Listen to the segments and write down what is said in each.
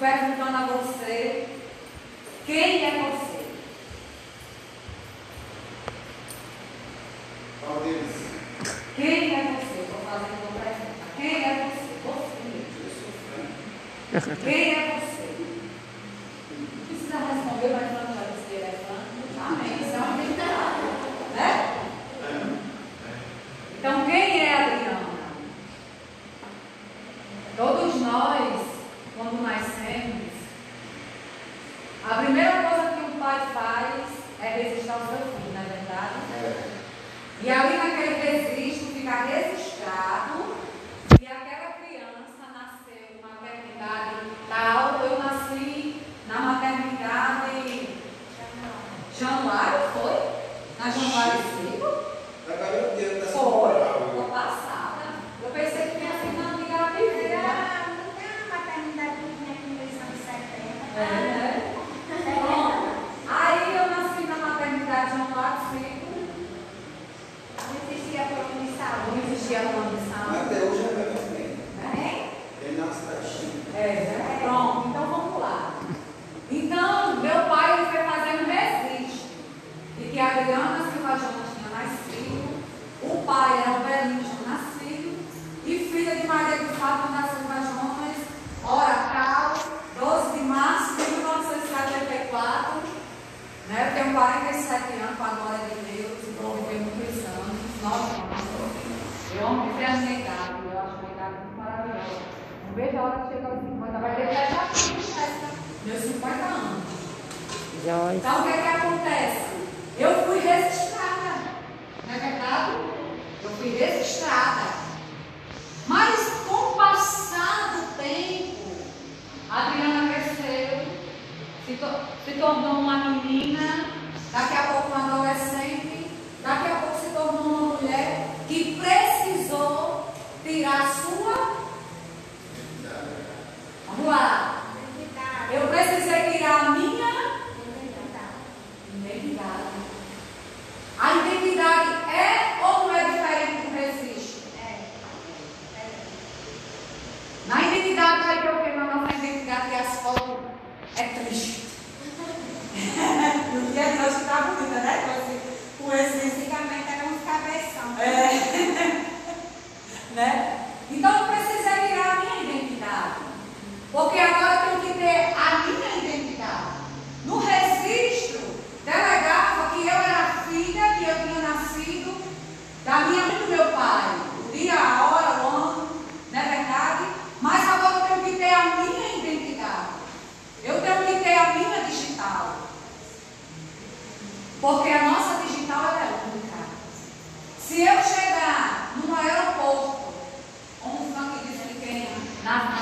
perguntando a você: quem é você? Qual deles? Quem é você? Estou fazendo uma pergunta. Quem é você? Você. Quem é você? Não precisa responder, mas não vai dizer elefante. Amém. Isso é uma identidade. Né? Então, quem é Adriana? Todos nós, quando nascemos, a primeira coisa que um pai faz é registrar o seu filho, não é verdade? É. E ali naquele registro fica registrado que aquela criança nasceu na maternidade tal. Eu nasci na maternidade Januário, foi? Na Januário 5? Trabalhou o dia da Foi, tô passada. Eu pensei que minha filha não ligava de vida. É, né? Pronto. Aí eu nasci na maternidade Januário 5. Não existia plano de saúde. Até hoje é bem assim. Né? Ele nasce baixinho. É, pronto, então vamos lá. Então, meu pai foi fazendo registro de que a Adriana Silva Jonas tinha nascido, o pai era o Belinho tinha nascido, e filha de Maria de Fátima da Silva Jonas, hora tal, 12 de março de 1974. Né? Eu tenho 47 anos com a glória de Deus, e vou viver muitos anos, 9 anos. Eu amo viver a minha idade, eu acho a minha idade muito maravilhosa. Não vejo a hora de chegar aos 50, vai ter festa aqui, festa. Meus 50 anos. Joyce. Então o que é que acontece? Eu fui registrada, não é verdade? Eu fui registrada. Mas com o passar do tempo, a Adriana cresceu, se, to- se tornou uma menina, daqui a pouco uma adolescente, daqui a pouco se tornou uma mulher que precisou tirar a sua. Lá. Eu precisei tirar a minha identidade. A identidade é ou não é diferente do registro? Na identidade vai ter o que? Na nossa identidade e as fotos é triste. no dia de hoje está bonita, né? Com esse- Com esse é. né? Então eu precisei tirar a minha identidade. Porque agora tenho que ter a minha identidade. No registro, delegava que eu era filha, que eu tinha nascido da minha mãe do meu pai. O dia, a hora, o ano, não é verdade? Mas agora eu tenho que ter a minha identidade. Eu tenho que ter a minha digital. Porque a nossa digital é única. Se eu chegar num aeroporto, como o Frank disse que tem na,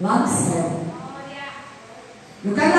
Maxwell. No canal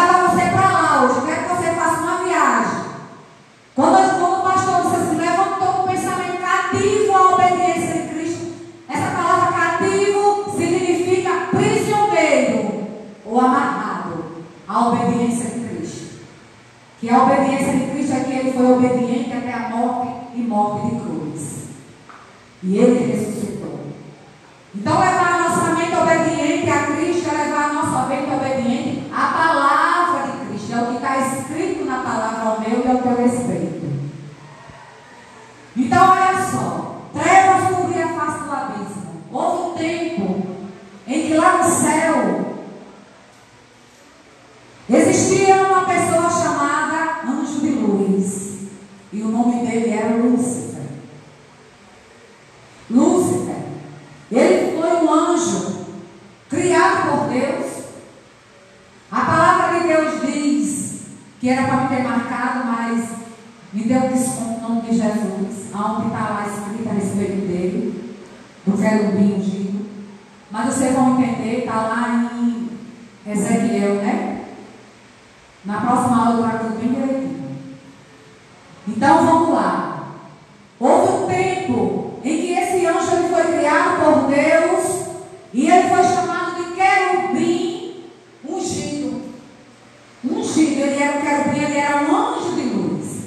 era um querubim, ele era um anjo de luz.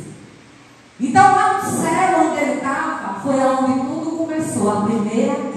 Então lá no céu onde ele estava, foi onde tudo começou, a primeira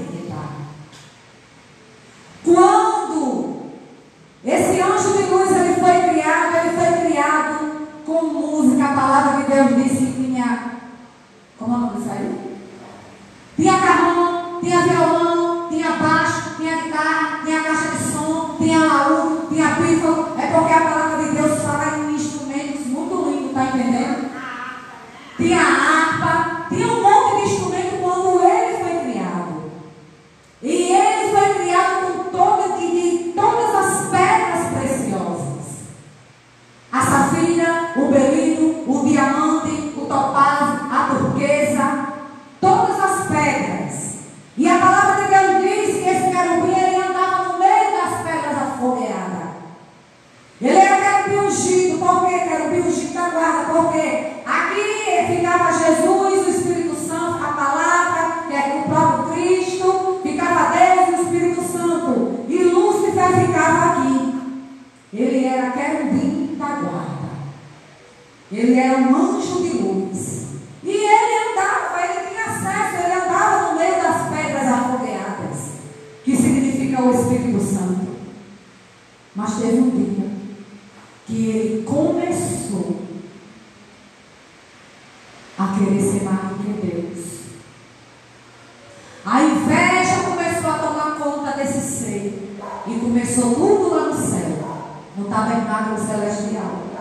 começou tudo lá no céu, no tabernáculo celestial.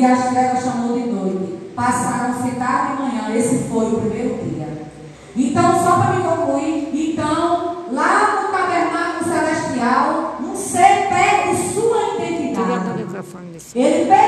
e as trevas chamou de noite. Passaram-se tarde e manhã. Esse foi o primeiro dia. Então, só para me concluir, então, lá no tabernáculo celestial, um ser pega sua identidade. Ele pega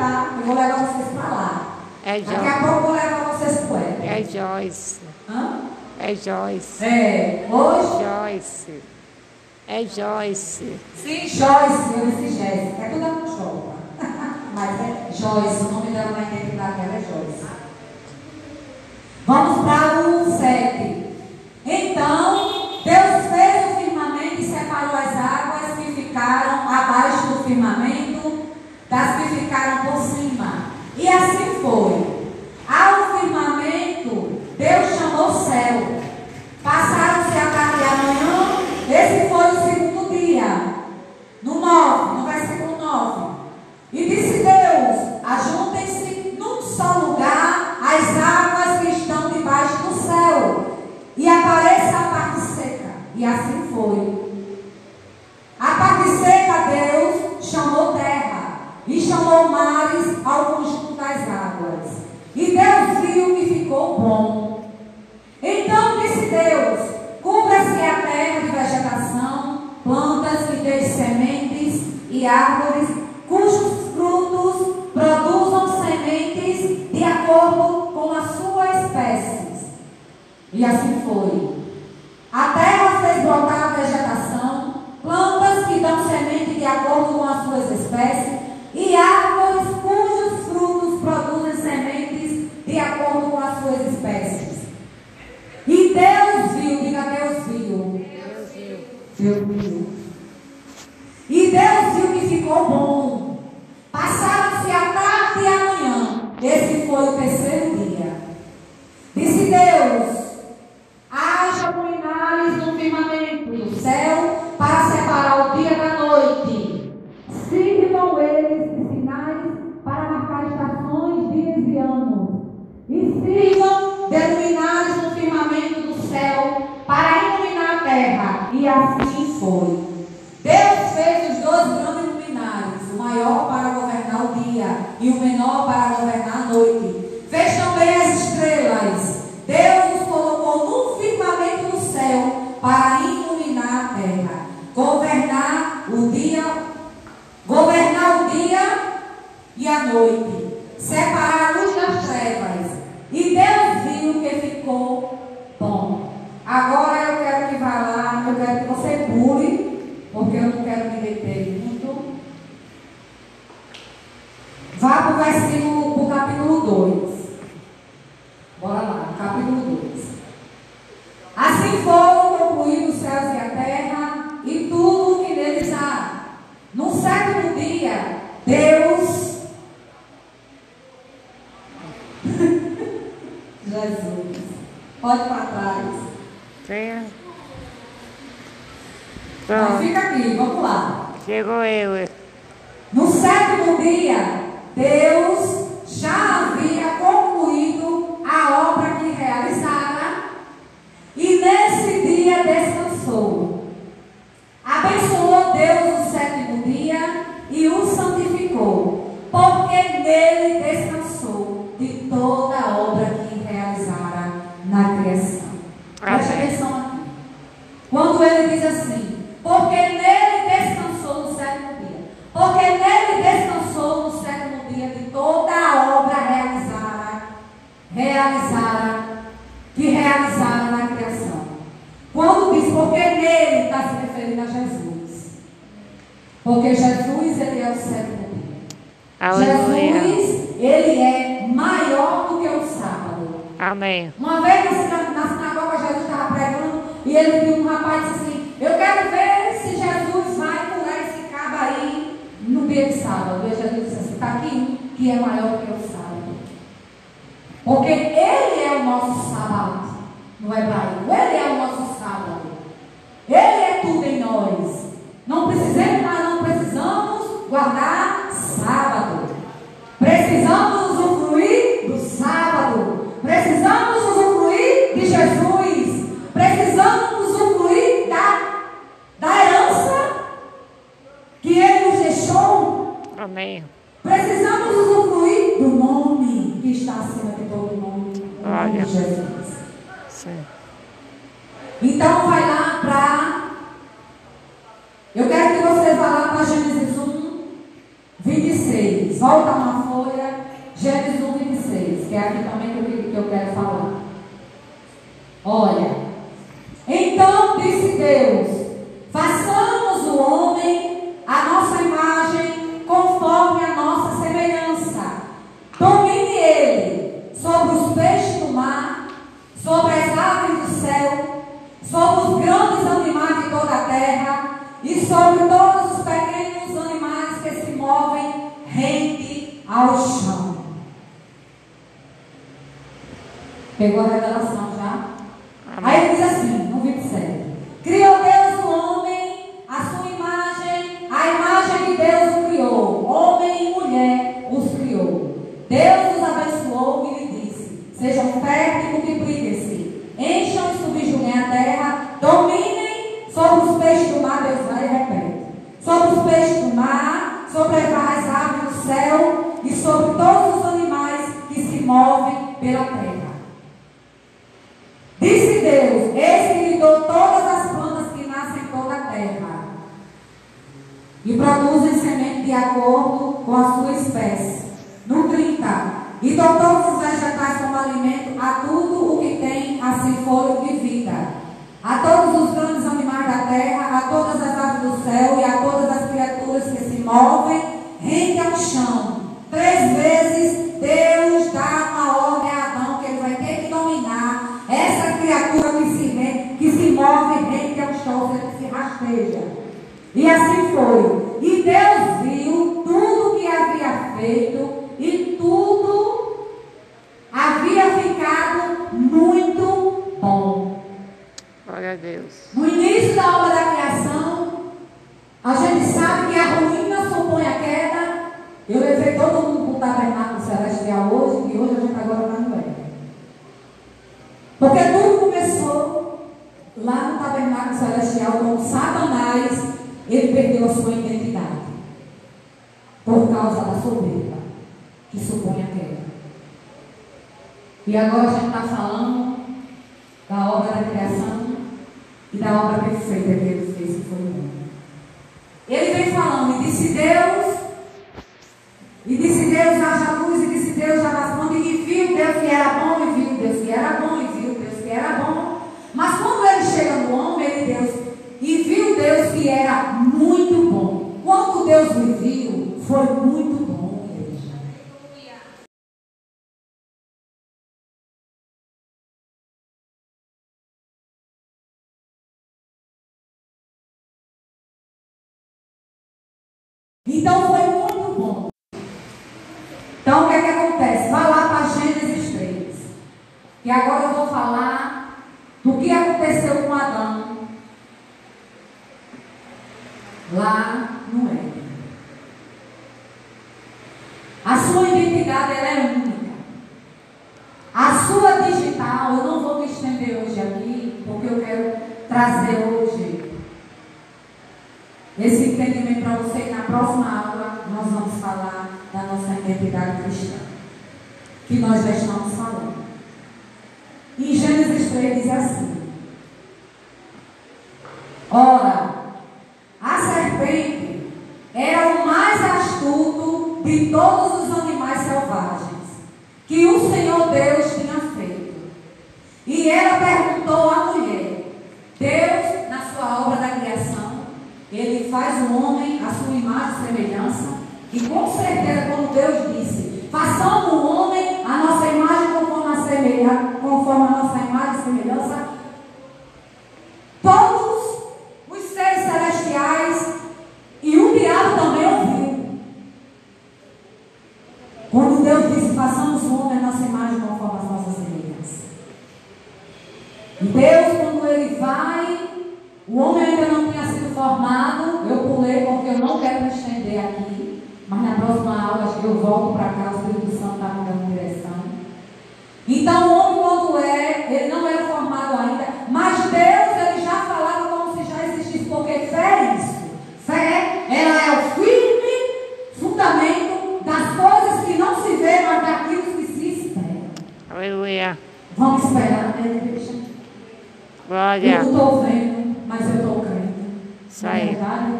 sentar, eu vou levar vocês para lá. É Joyce. Daqui a pouco eu vou levar vocês para o É Joyce. Hã? É Joyce. É. Hoje? Joyce. É Joyce. Sim, Joyce, eu disse Jéssica. É tudo a jovem? Mas é Joyce, o nome dela vai ter que dar aquela é Joyce. Vamos para o 7. Então, Deus fez o firmamento e separou as águas que ficaram abaixo do firmamento das que ficaram assim foi. e árvores cujos frutos produzam sementes de acordo com a sua espécie. E assim foi. A terra fez brotar vegetação, plantas que dão semente de acordo com as suas espécies, e árvores cujos frutos produzem sementes de acordo com as suas espécies. E Deus viu, diga Deus viu. Deus viu. Deus viu ficou bom. Eu quero que você vá lá para Gênesis 1, 26. Volta uma folha, Gênesis 1, 26, que é aqui também que eu, que eu quero falar. Olha, partilha. E assim foi. No Éden. A sua identidade ela é única. A sua digital, eu não vou me estender hoje aqui, porque eu quero trazer hoje esse entendimento para você. Na próxima aula, nós vamos falar da nossa identidade cristã, que nós já estamos falando. Em Gênesis 3 diz assim: Ora, a serpente era o mais astuto de todos os animais selvagens que o Senhor Deus tinha feito. E ela perguntou à mulher: Deus, na sua obra da criação, ele faz o homem à sua imagem e semelhança. E com certeza, quando Deus disse: Façamos o homem a nossa imagem conforme a, semelhança, conforme a nossa imagem e semelhança, todos os seres celestiais e o diabo também ouviu. Quando Deus disse: Façamos o homem a nossa imagem conforme as nossas semelhanças. E Deus, quando ele vai, o homem ainda não tinha sido formado. Eu pulei porque eu não quero me estender aqui. Mas na próxima aula acho que eu volto para cá, o Espírito Santo está me dando direção. Então o homem quando é, ele não era formado ainda, mas Deus ele já falava como se já existisse, porque fé é isso. Fé, ela é o firme fundamento das coisas que não se vê, mas daquilo que se espera. Aleluia. Vamos né, igreja? Eu Glória. não estou vendo, mas eu estou crendo. Isso aí. verdade?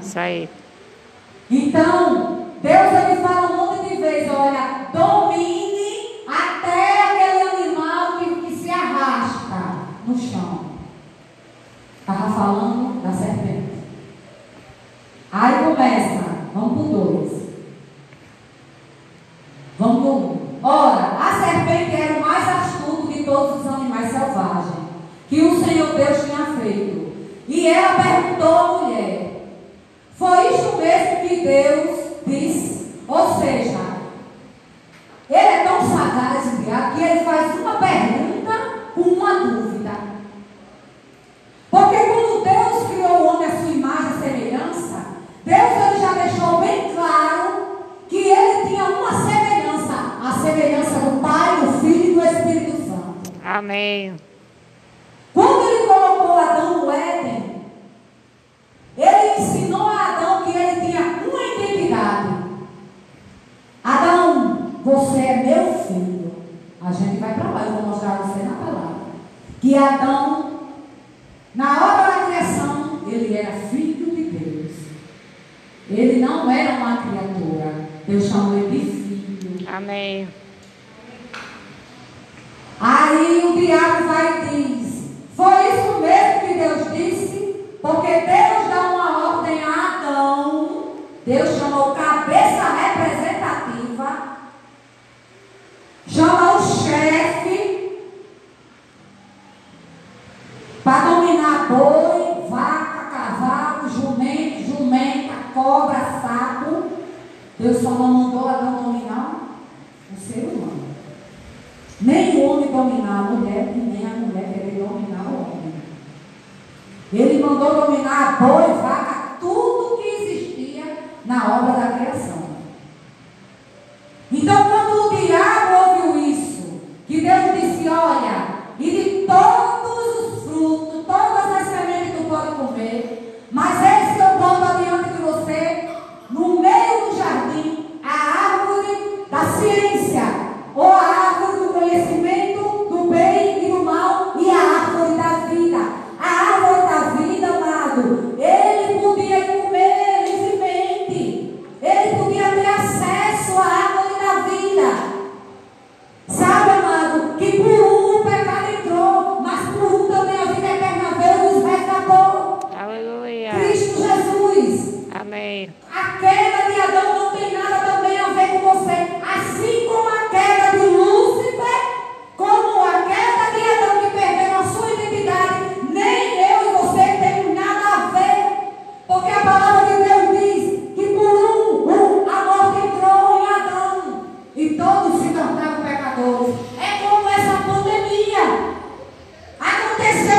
Isso aí. Então, Deus ele fala um monte de vezes, olha, domine até aquele animal que, que se arrasta no chão. Estava falando da serpente. Aí começa, vamos por dois. Vamos por um. Ora, a serpente era o mais astuto de todos os animais selvagens que o Senhor Deus tinha feito. E ela perguntou à mulher: foi isso mesmo que Deus disse. Ou seja, ele é tão sagaz, o que ele faz uma pergunta com uma dúvida. Porque quando Deus criou o homem à sua imagem e semelhança, Deus ele já deixou bem claro que ele tinha uma semelhança, a semelhança do Pai, do Filho e do Espírito Santo. Amém. Quando ele colocou Adão no Éden, ele ensinou a Adão que ele tinha uma identidade. Adão, você é meu filho. A gente vai para lá, eu vou mostrar a você na palavra. Que Adão, na hora da criação, ele era filho de Deus. Ele não era uma criatura. Deus chamou ele de filho. Amém. Aí o diabo vai e diz: Foi isso mesmo que Deus disse? Porque Deus dá uma ordem a Adão. Deus chamou cabeça representativa. Chama o chefe. Para dominar boi, vaca, cavalo, jumento, jumenta, cobra, sapo. Deus só não antes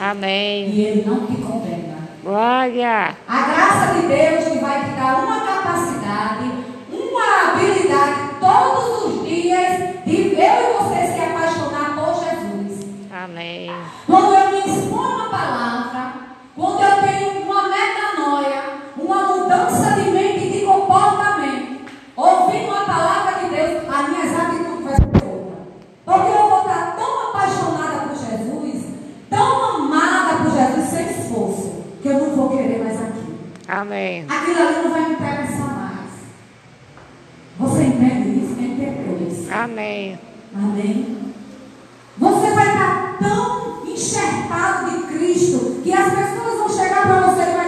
Amém. E Ele não te condena. Glória. A graça de Deus que vai te dar uma capacidade, uma habilidade todos os Amém. Aquilo ali não vai me interessar mais. Você entende isso? É Entendeu isso? Amém. Amém. Você vai estar tão enxertado de Cristo que as pessoas vão chegar para você e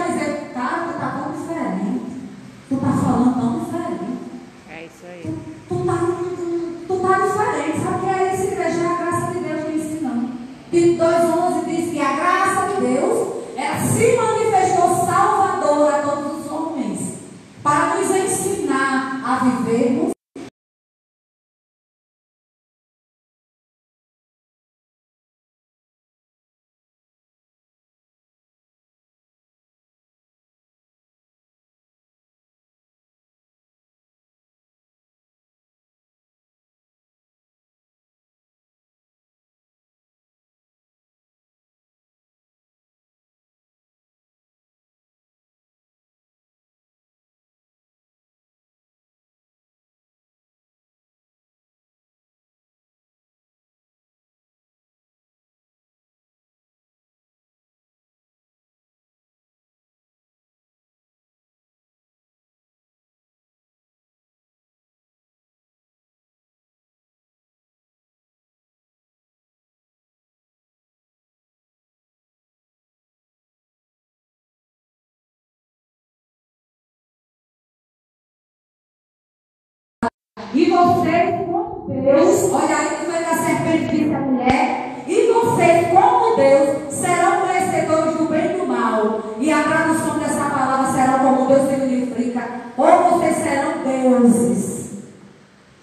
E vocês, como Deus, olha aí que foi que a serpente disse à mulher, e vocês, como Deus, serão conhecedores do bem e do mal. E a tradução dessa palavra será como Deus significa, ou vocês serão deuses.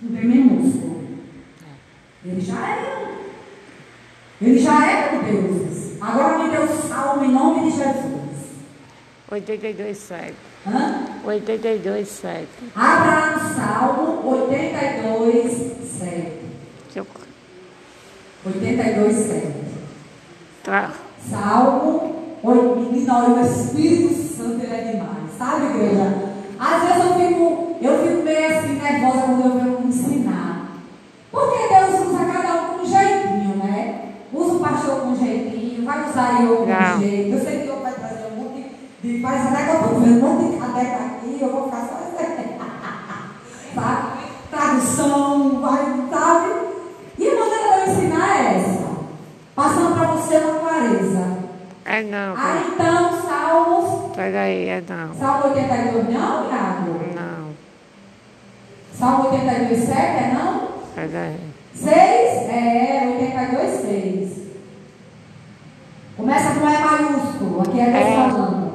Não tem minúsculo. Ele já era. Ele já era deuses. Agora me deu salmo em nome de Jesus. 82, 7. Hã? 82, 7. Abra no Salmo 82, 7. Deixa eu... 82, 7. Tá. Salmo 8. Menina, olha, o Espírito Santo ele é demais. Sabe, igreja? Às vezes eu fico, eu fico meio assim nervosa quando eu venho ensinar. Porque Deus usa cada um com um jeitinho, né? Usa o pastor com um jeitinho, vai usar eu com um jeito. Eu sei que eu vai trazer um de. Mas até que eu estou vendo monte de cadeca aqui, eu vou ficar só sabe? Tradução, vai, sabe? E a maneira de eu ensinar é essa. Passando para você uma clareza. É não. Aí então, Salmos. Pega aí, é não. Salmo 82 não, Iago? Não. Salmo 82, 7 é não? Pega aí. 6? É, 82, 6. Começa com E maiúsculo, aqui é Deus É. falando.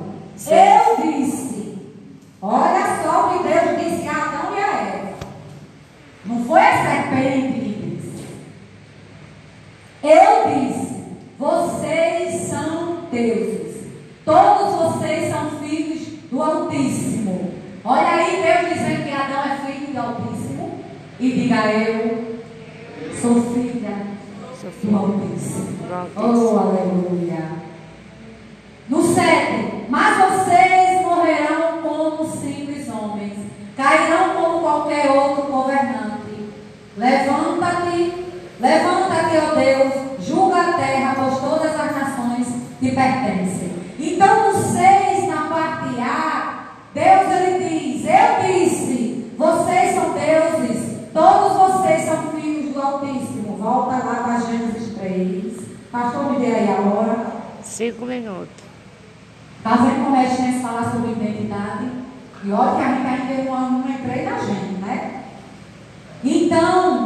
Eu disse. Olha só o que Deus disse a Adão e a Eva. Não foi a serpente que disse. Eu disse: vocês são deuses. Todos vocês são filhos do Altíssimo. Olha aí Deus dizendo que Adão é filho do Altíssimo. E diga eu, sou filha do Altíssimo. Oh, aleluia. No 7, mas vocês morrerão como simples homens, cairão como qualquer outro governante. Levanta-te, levanta-te, ó Deus, julga a terra, pois todas as nações te pertencem. Então, no 6, na parte A, Deus ele diz: Eu disse, vocês são deuses, todos vocês são filhos do Altíssimo. Volta lá para Gênesis 3. Pastor, me dê aí a hora. Cinco minutos. Está vendo como é que a gente fala sobre identidade? E olha que a gente ainda não, não entrei na gente, né? Então,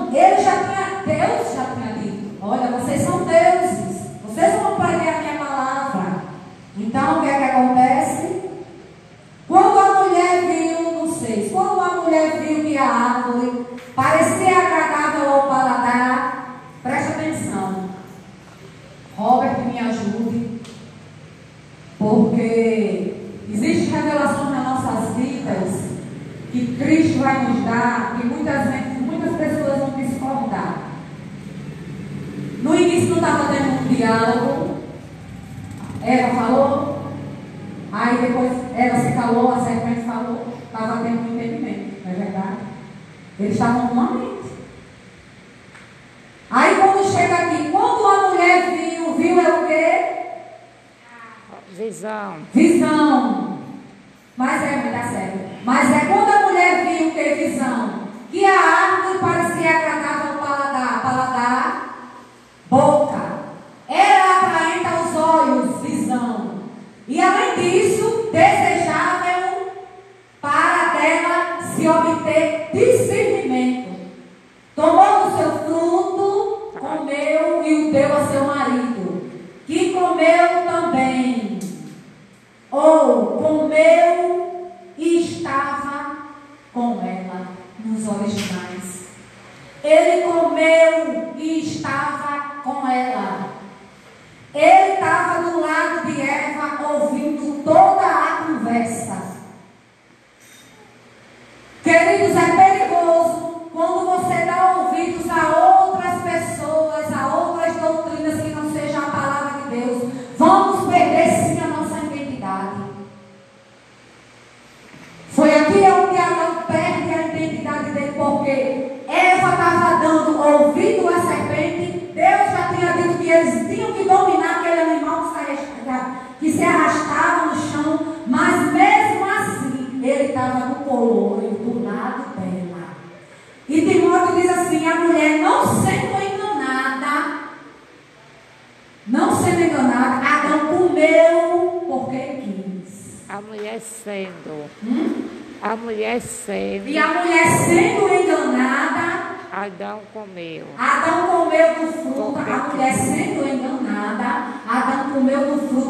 E a mulher sendo enganada. Adão comeu. Adão comeu do fruto. A mulher sendo enganada. Adão comeu do fruto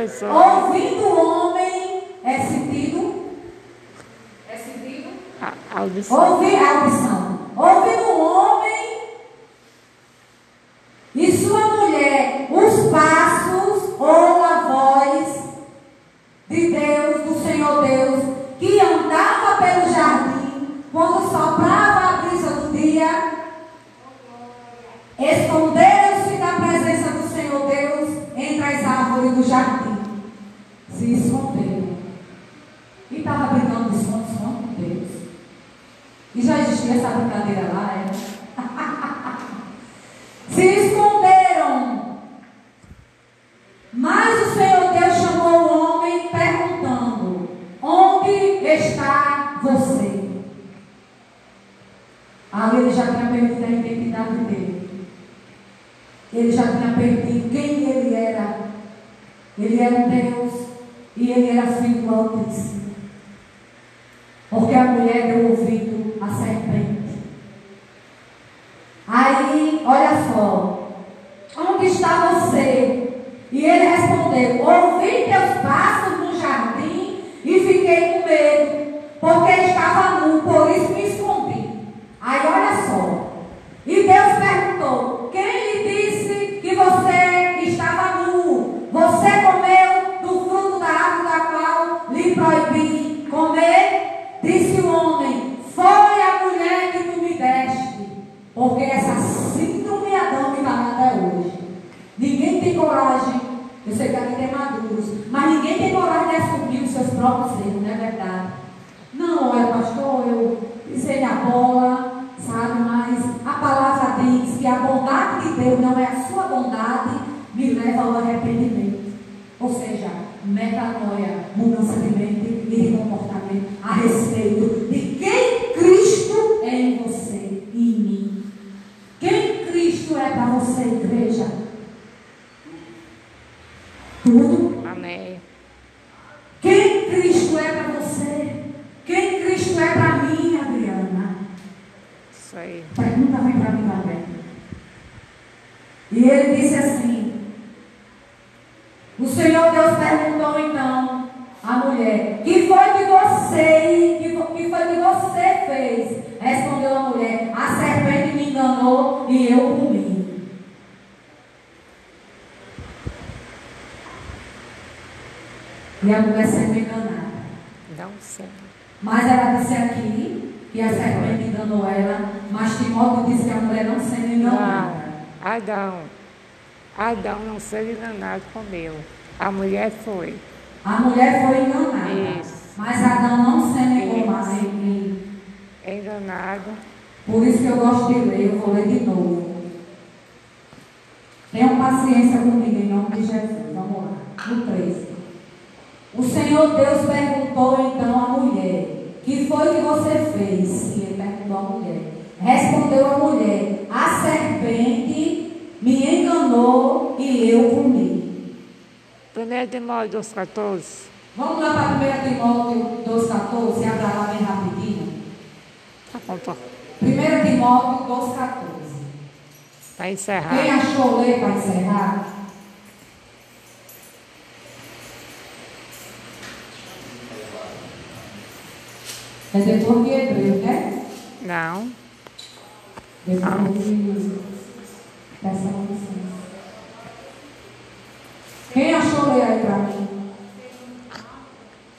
rejeição. Ouvindo o homem é sentido? É sentido? A, audição. Ouvir a audição. enganado comeu. A mulher foi. A mulher foi enganada. Isso. Mas Adão não se negou mais em mim. É enganado. Por isso que eu gosto de ler, eu vou ler de novo. Tenham paciência comigo em nome de Jesus. Vamos lá. No 13. O Senhor Deus perguntou então à mulher: Que foi que você fez? E ele perguntou à mulher. Respondeu a mulher: A serpente me enganou e eu comi. 1 Timóteo 2,14. Vamos lá para 1 Timóteo 2,14, abra lá bem rapidinho. Tá bom, 1 Timóteo 2,14. Para encerrar. Quem achou ler para encerrar? É depois de Hebreu, né? Não. Depois de. Hebreu. Peça uma licença. Quem achou ler aí para mim?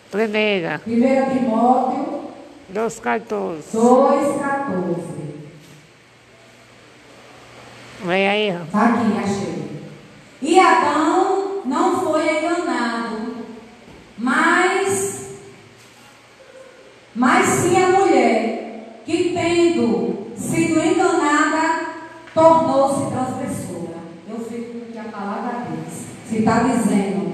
Primeira. Primeira Timóteo. 2,14. 2,14. Vem aí. Aqui, achei. E Adão não foi enganado, mas, mas sim a mulher, que tendo sido enganada, tornou-se transgressora. Eu fico com que a palavra diz que está dizendo.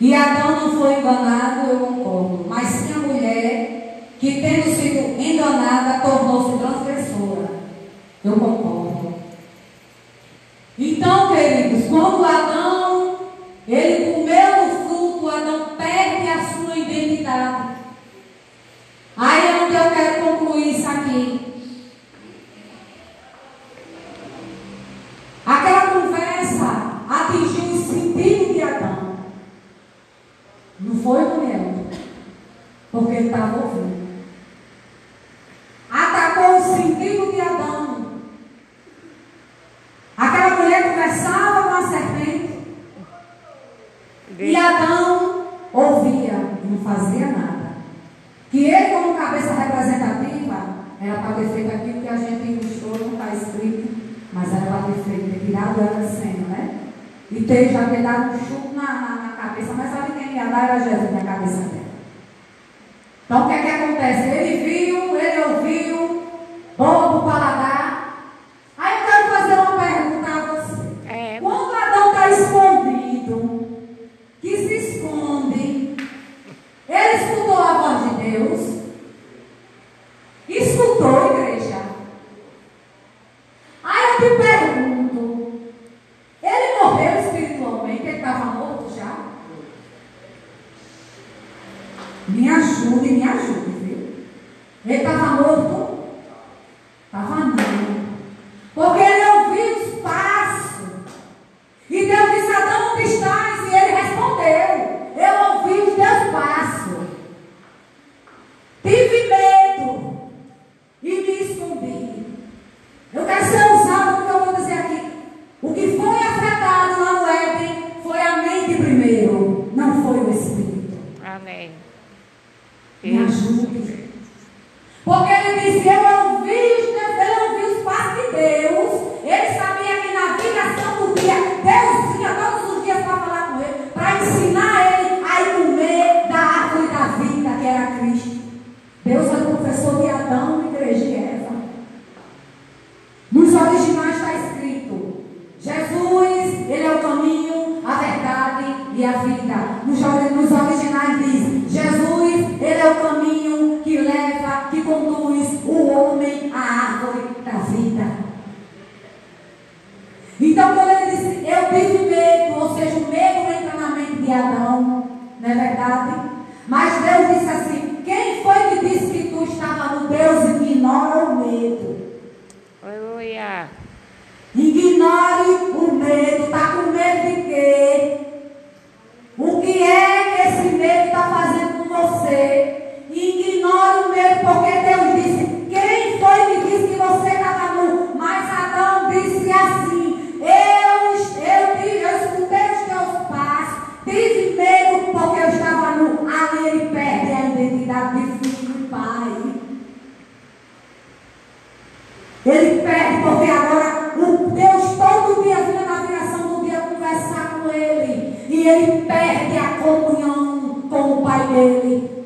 E Adão não foi enganado, eu concordo. Mas sim a mulher que, tendo sido enganada, tornou-se transgressora. Eu concordo. ele perde a comunhão com o Pai dele.